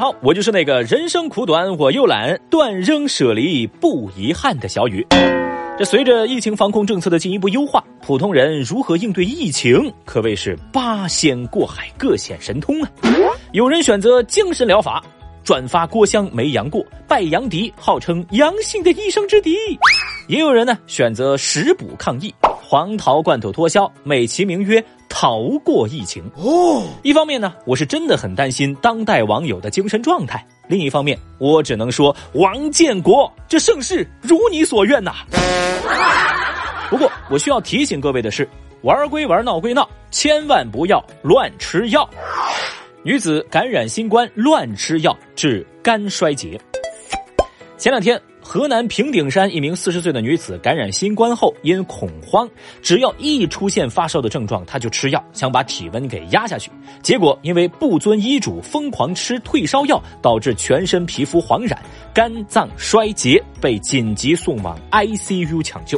好，我就是那个人生苦短我又懒，断扔舍离不遗憾的小雨。这随着疫情防控政策的进一步优化，普通人如何应对疫情，可谓是八仙过海，各显神通啊！有人选择精神疗法，转发郭襄没阳过，拜杨迪，号称阳性的一生之敌；也有人呢选择食补抗疫，黄桃罐头脱销，美其名曰逃过疫情。哦，一方面呢，我是真的很担心当代网友的精神状态。另一方面，我只能说，王建国，这盛世如你所愿呐。不过，我需要提醒各位的是，玩归玩，闹归闹，千万不要乱吃药。女子感染新冠，乱吃药致肝衰竭。前两天。河南平顶山一名四十岁的女子感染新冠后，因恐慌，只要一出现发烧的症状，她就吃药，想把体温给压下去。结果因为不遵医嘱，疯狂吃退烧药，导致全身皮肤黄染，肝脏衰竭，被紧急送往 ICU 抢救。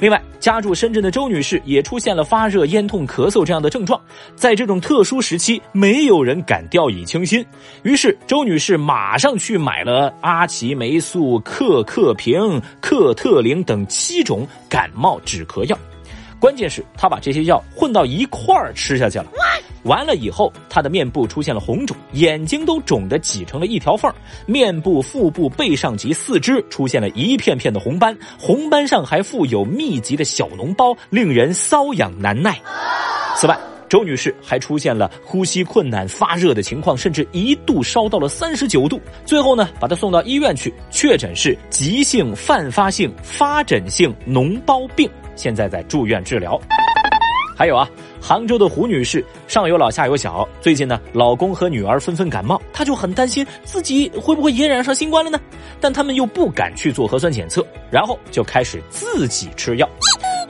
另外，家住深圳的周女士也出现了发热、咽痛、咳嗽这样的症状。在这种特殊时期，没有人敢掉以轻心，于是周女士马上去买了阿奇霉素、克克平、克特灵等七种感冒止咳药。关键是她把这些药混到一块儿吃下去了。完了以后，他的面部出现了红肿，眼睛都肿得挤成了一条缝面部、腹部、背上及四肢出现了一片片的红斑，红斑上还附有密集的小脓包，令人瘙痒难耐。此外，周女士还出现了呼吸困难、发热的情况，甚至一度烧到了三十九度。最后呢，把她送到医院去，确诊是急性泛发性发疹性脓包病，现在在住院治疗。还有啊。杭州的胡女士上有老下有小，最近呢，老公和女儿纷纷感冒，她就很担心自己会不会也染上新冠了呢？但他们又不敢去做核酸检测，然后就开始自己吃药。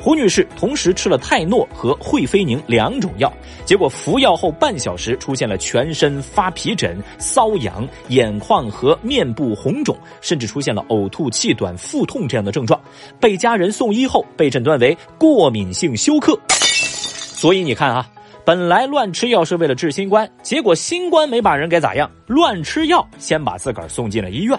胡女士同时吃了泰诺和惠菲宁两种药，结果服药后半小时出现了全身发皮疹、瘙痒、眼眶和面部红肿，甚至出现了呕吐、气短、腹痛这样的症状，被家人送医后被诊断为过敏性休克。所以你看啊，本来乱吃药是为了治新冠，结果新冠没把人给咋样，乱吃药先把自个儿送进了医院。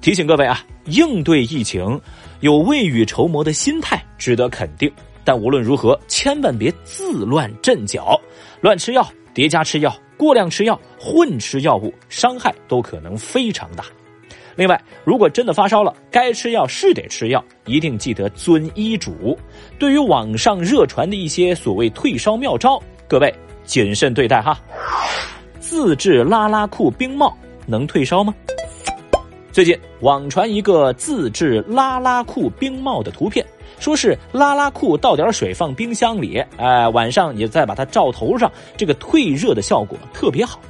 提醒各位啊，应对疫情，有未雨绸缪的心态值得肯定，但无论如何，千万别自乱阵脚，乱吃药、叠加吃药、过量吃药、混吃药物，伤害都可能非常大。另外，如果真的发烧了，该吃药是得吃药，一定记得遵医嘱。对于网上热传的一些所谓退烧妙招，各位谨慎对待哈。自制拉拉裤冰帽能退烧吗？最近网传一个自制拉拉裤冰帽的图片，说是拉拉裤倒点水放冰箱里，哎，晚上你再把它罩头上，这个退热的效果特别好。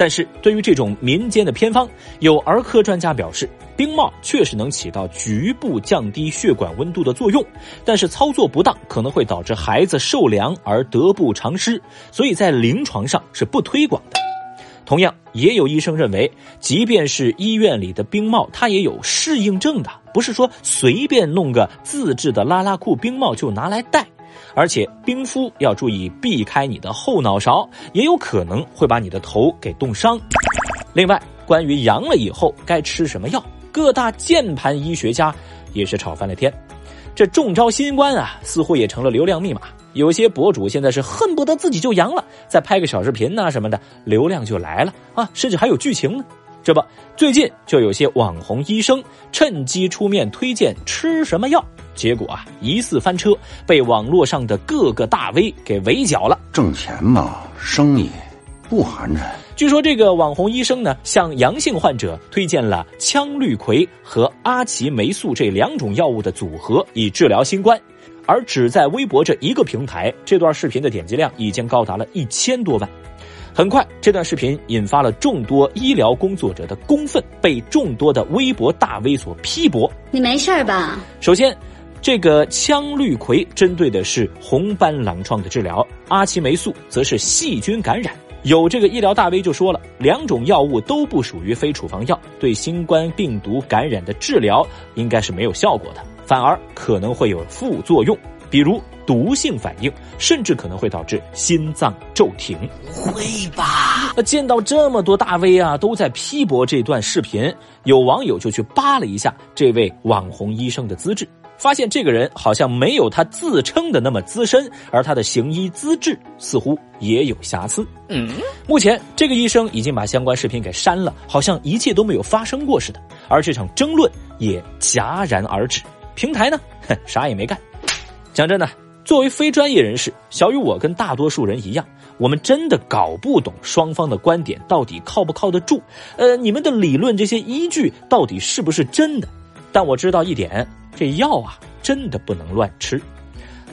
但是对于这种民间的偏方，有儿科专家表示，冰帽确实能起到局部降低血管温度的作用，但是操作不当可能会导致孩子受凉而得不偿失，所以在临床上是不推广的。同样，也有医生认为，即便是医院里的冰帽，它也有适应症的，不是说随便弄个自制的拉拉裤冰帽就拿来戴。而且冰敷要注意避开你的后脑勺，也有可能会把你的头给冻伤。另外，关于阳了以后该吃什么药，各大键盘医学家也是吵翻了天。这中招新冠啊，似乎也成了流量密码。有些博主现在是恨不得自己就阳了，再拍个小视频呐什么的，流量就来了啊，甚至还有剧情呢。这不，最近就有些网红医生趁机出面推荐吃什么药。结果啊，疑似翻车，被网络上的各个大 V 给围剿了。挣钱嘛，生意不寒碜。据说这个网红医生呢，向阳性患者推荐了羟氯喹和阿奇霉素这两种药物的组合，以治疗新冠。而只在微博这一个平台，这段视频的点击量已经高达了一千多万。很快，这段视频引发了众多医疗工作者的公愤，被众多的微博大 V 所批驳。你没事吧？首先。这个羟氯喹针对的是红斑狼疮的治疗，阿奇霉素则是细菌感染。有这个医疗大 V 就说了，两种药物都不属于非处方药，对新冠病毒感染的治疗应该是没有效果的，反而可能会有副作用，比如毒性反应，甚至可能会导致心脏骤停。会吧？那见到这么多大 V 啊都在批驳这段视频，有网友就去扒了一下这位网红医生的资质，发现这个人好像没有他自称的那么资深，而他的行医资质似乎也有瑕疵。嗯，目前这个医生已经把相关视频给删了，好像一切都没有发生过似的。而这场争论也戛然而止，平台呢，哼，啥也没干。讲真的，作为非专业人士，小雨我跟大多数人一样。我们真的搞不懂双方的观点到底靠不靠得住，呃，你们的理论这些依据到底是不是真的？但我知道一点，这药啊真的不能乱吃。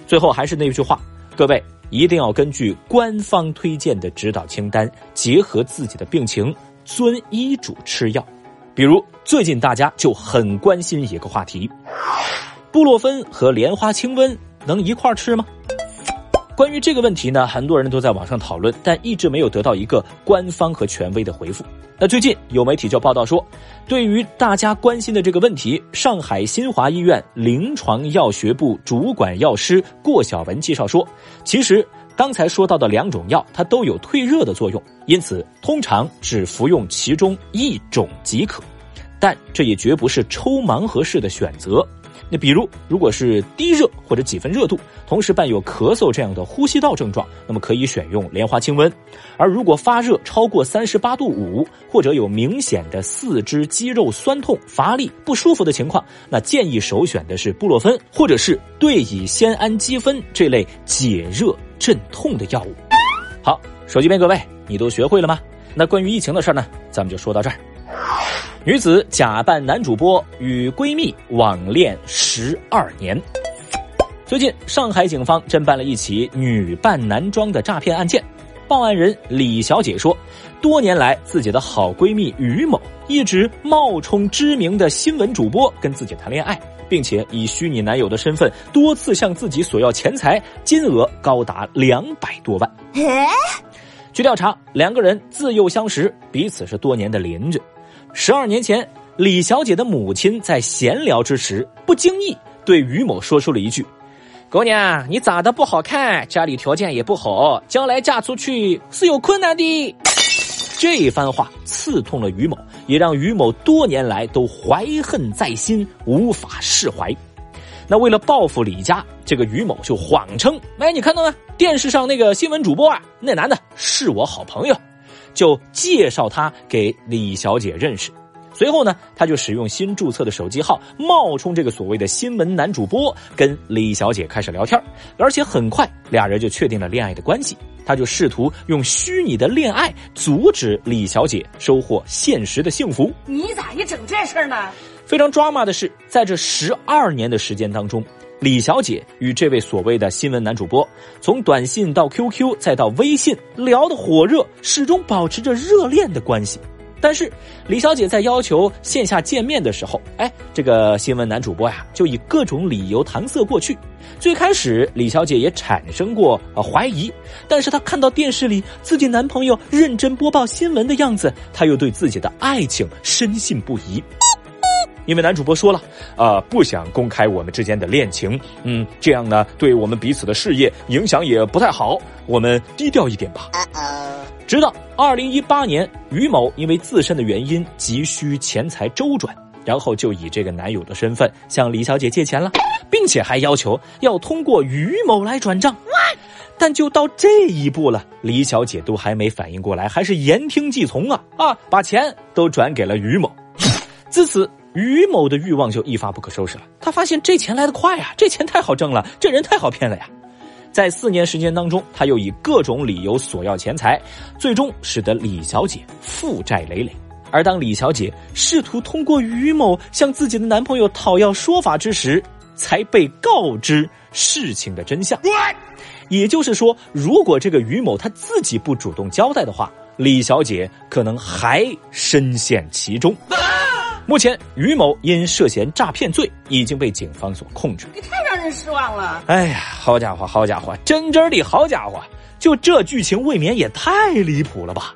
最后还是那句话，各位一定要根据官方推荐的指导清单，结合自己的病情，遵医嘱吃药。比如最近大家就很关心一个话题：布洛芬和莲花清瘟能一块吃吗？关于这个问题呢，很多人都在网上讨论，但一直没有得到一个官方和权威的回复。那最近有媒体就报道说，对于大家关心的这个问题，上海新华医院临床药学部主管药师过小文介绍说，其实刚才说到的两种药，它都有退热的作用，因此通常只服用其中一种即可，但这也绝不是抽盲盒式的选择。那比如，如果是低热或者几分热度，同时伴有咳嗽这样的呼吸道症状，那么可以选用莲花清瘟；而如果发热超过三十八度五，或者有明显的四肢肌肉酸痛、乏力、不舒服的情况，那建议首选的是布洛芬或者是对乙酰氨基酚这类解热镇痛的药物。好，手机边各位，你都学会了吗？那关于疫情的事儿呢，咱们就说到这儿。女子假扮男主播与闺蜜网恋十二年。最近，上海警方侦办了一起女扮男装的诈骗案件。报案人李小姐说，多年来自己的好闺蜜于某一直冒充知名的新闻主播跟自己谈恋爱，并且以虚拟男友的身份多次向自己索要钱财，金额高达两百多万。据调查，两个人自幼相识，彼此是多年的邻居。十二年前，李小姐的母亲在闲聊之时，不经意对于某说出了一句：“姑娘，你长得不好看，家里条件也不好，将来嫁出去是有困难的。”这一番话刺痛了于某，也让于某多年来都怀恨在心，无法释怀。那为了报复李家，这个于某就谎称：“哎，你看到没？电视上那个新闻主播啊，那男的是我好朋友。”就介绍他给李小姐认识，随后呢，他就使用新注册的手机号，冒充这个所谓的新闻男主播，跟李小姐开始聊天，而且很快俩人就确定了恋爱的关系。他就试图用虚拟的恋爱阻止李小姐收获现实的幸福。你咋一整这事儿呢？非常抓马的是，在这十二年的时间当中。李小姐与这位所谓的新闻男主播，从短信到 QQ 再到微信聊得火热，始终保持着热恋的关系。但是李小姐在要求线下见面的时候，哎，这个新闻男主播呀就以各种理由搪塞过去。最开始李小姐也产生过呃怀疑，但是她看到电视里自己男朋友认真播报新闻的样子，她又对自己的爱情深信不疑。因为男主播说了，呃，不想公开我们之间的恋情，嗯，这样呢，对我们彼此的事业影响也不太好，我们低调一点吧。直到二零一八年，于某因为自身的原因急需钱财周转，然后就以这个男友的身份向李小姐借钱了，并且还要求要通过于某来转账。但就到这一步了，李小姐都还没反应过来，还是言听计从啊啊，把钱都转给了于某。自此。于某的欲望就一发不可收拾了。他发现这钱来得快呀，这钱太好挣了，这人太好骗了呀。在四年时间当中，他又以各种理由索要钱财，最终使得李小姐负债累累。而当李小姐试图通过于某向自己的男朋友讨要说法之时，才被告知事情的真相。也就是说，如果这个于某他自己不主动交代的话，李小姐可能还深陷其中。目前，于某因涉嫌诈骗罪已经被警方所控制。你太让人失望了！哎呀，好家伙，好家伙，真真的好家伙！就这剧情，未免也太离谱了吧！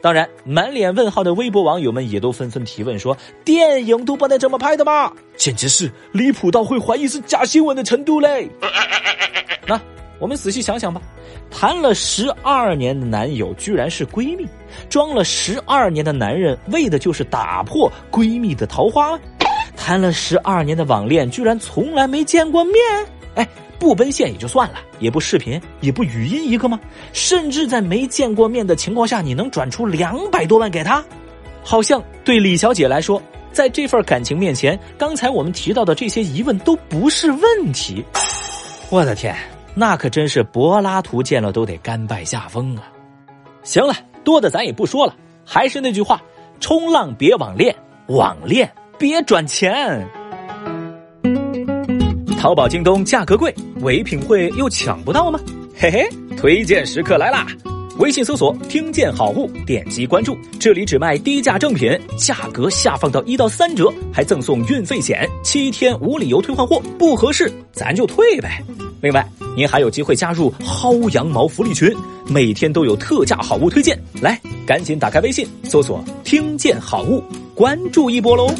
当然，满脸问号的微博网友们也都纷纷提问说：“电影都不能这么拍的吗？简直是离谱到会怀疑是假新闻的程度嘞！”那我们仔细想想吧，谈了十二年的男友居然是闺蜜，装了十二年的男人为的就是打破闺蜜的桃花，谈了十二年的网恋居然从来没见过面，哎，不奔现也就算了，也不视频，也不语音一个吗？甚至在没见过面的情况下，你能转出两百多万给他？好像对李小姐来说，在这份感情面前，刚才我们提到的这些疑问都不是问题。我的天！那可真是柏拉图见了都得甘拜下风啊！行了，多的咱也不说了，还是那句话：冲浪别网恋，网恋别转钱。淘宝、京东价格贵，唯品会又抢不到吗？嘿嘿，推荐时刻来啦！微信搜索“听见好物”，点击关注，这里只卖低价正品，价格下放到一到三折，还赠送运费险，七天无理由退换货，不合适咱就退呗。另外，您还有机会加入薅羊毛福利群，每天都有特价好物推荐，来，赶紧打开微信搜索“听见好物”，关注一波喽。